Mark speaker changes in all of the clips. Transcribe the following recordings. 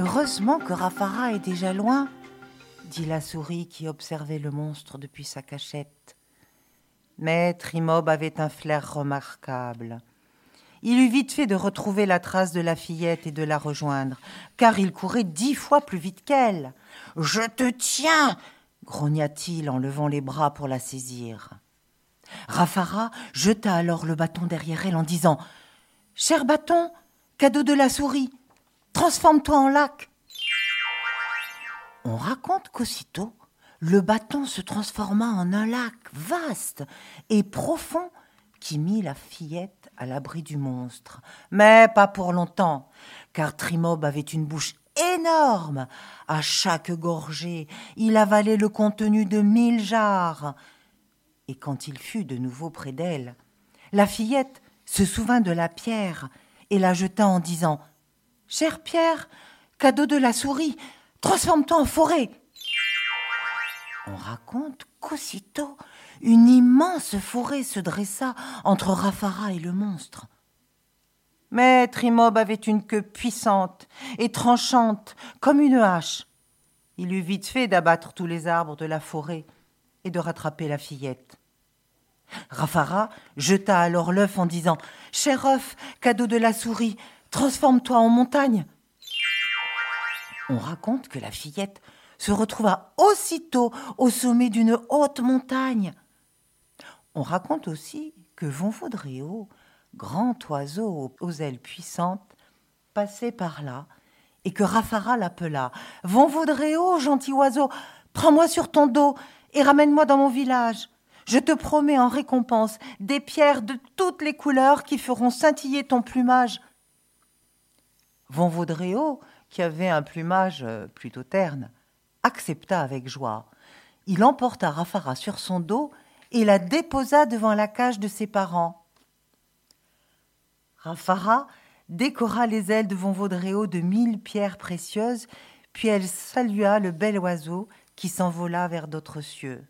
Speaker 1: Heureusement que Rafara est déjà loin, dit la souris qui observait le monstre depuis sa cachette. Mais Trimob avait un flair remarquable. Il eut vite fait de retrouver la trace de la fillette et de la rejoindre, car il courait dix fois plus vite qu'elle. Je te tiens grogna-t-il en levant les bras pour la saisir. Rafara jeta alors le bâton derrière elle en disant Cher bâton, cadeau de la souris, transforme-toi en lac. On raconte qu'aussitôt, le bâton se transforma en un lac vaste et profond qui mit la fillette à l'abri du monstre. Mais pas pour longtemps, car Trimob avait une bouche énorme. À chaque gorgée, il avalait le contenu de mille jarres. Et quand il fut de nouveau près d'elle, la fillette se souvint de la pierre et la jeta en disant Chère pierre, cadeau de la souris, transforme-toi en forêt. On raconte qu'aussitôt une immense forêt se dressa entre Rafara et le monstre. Mais Trimob avait une queue puissante et tranchante comme une hache. Il eut vite fait d'abattre tous les arbres de la forêt et de rattraper la fillette. Rafara jeta alors l'œuf en disant Cher œuf, cadeau de la souris, transforme-toi en montagne. On raconte que la fillette se retrouva aussitôt au sommet d'une haute montagne. On raconte aussi que Vonvaudréo, grand oiseau aux ailes puissantes, passait par là et que Rafara l'appela Vonvaudréo, gentil oiseau, prends-moi sur ton dos et ramène-moi dans mon village. Je te promets en récompense des pierres de toutes les couleurs qui feront scintiller ton plumage. Vonvaudréo, qui avait un plumage euh, plutôt terne, accepta avec joie. Il emporta Rafara sur son dos et la déposa devant la cage de ses parents. Rafara décora les ailes de Vonvaudréo de mille pierres précieuses, puis elle salua le bel oiseau qui s'envola vers d'autres cieux.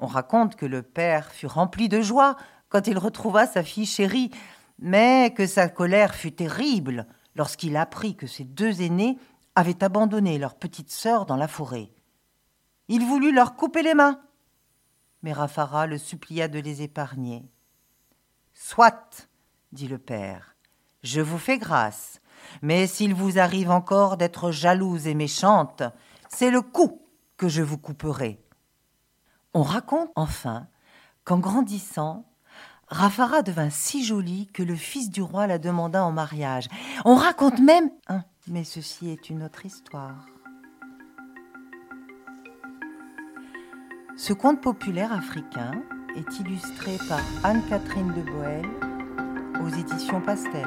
Speaker 1: On raconte que le père fut rempli de joie quand il retrouva sa fille chérie, mais que sa colère fut terrible lorsqu'il apprit que ses deux aînés avaient abandonné leur petite sœur dans la forêt. Il voulut leur couper les mains, mais Rafara le supplia de les épargner. Soit, dit le père, je vous fais grâce, mais s'il vous arrive encore d'être jalouse et méchante, c'est le cou que je vous couperai. On raconte enfin qu'en grandissant, Rafara devint si jolie que le fils du roi la demanda en mariage. On raconte même. Hein, mais ceci est une autre histoire. Ce conte populaire africain est illustré par Anne-Catherine de Boel aux éditions Pastel.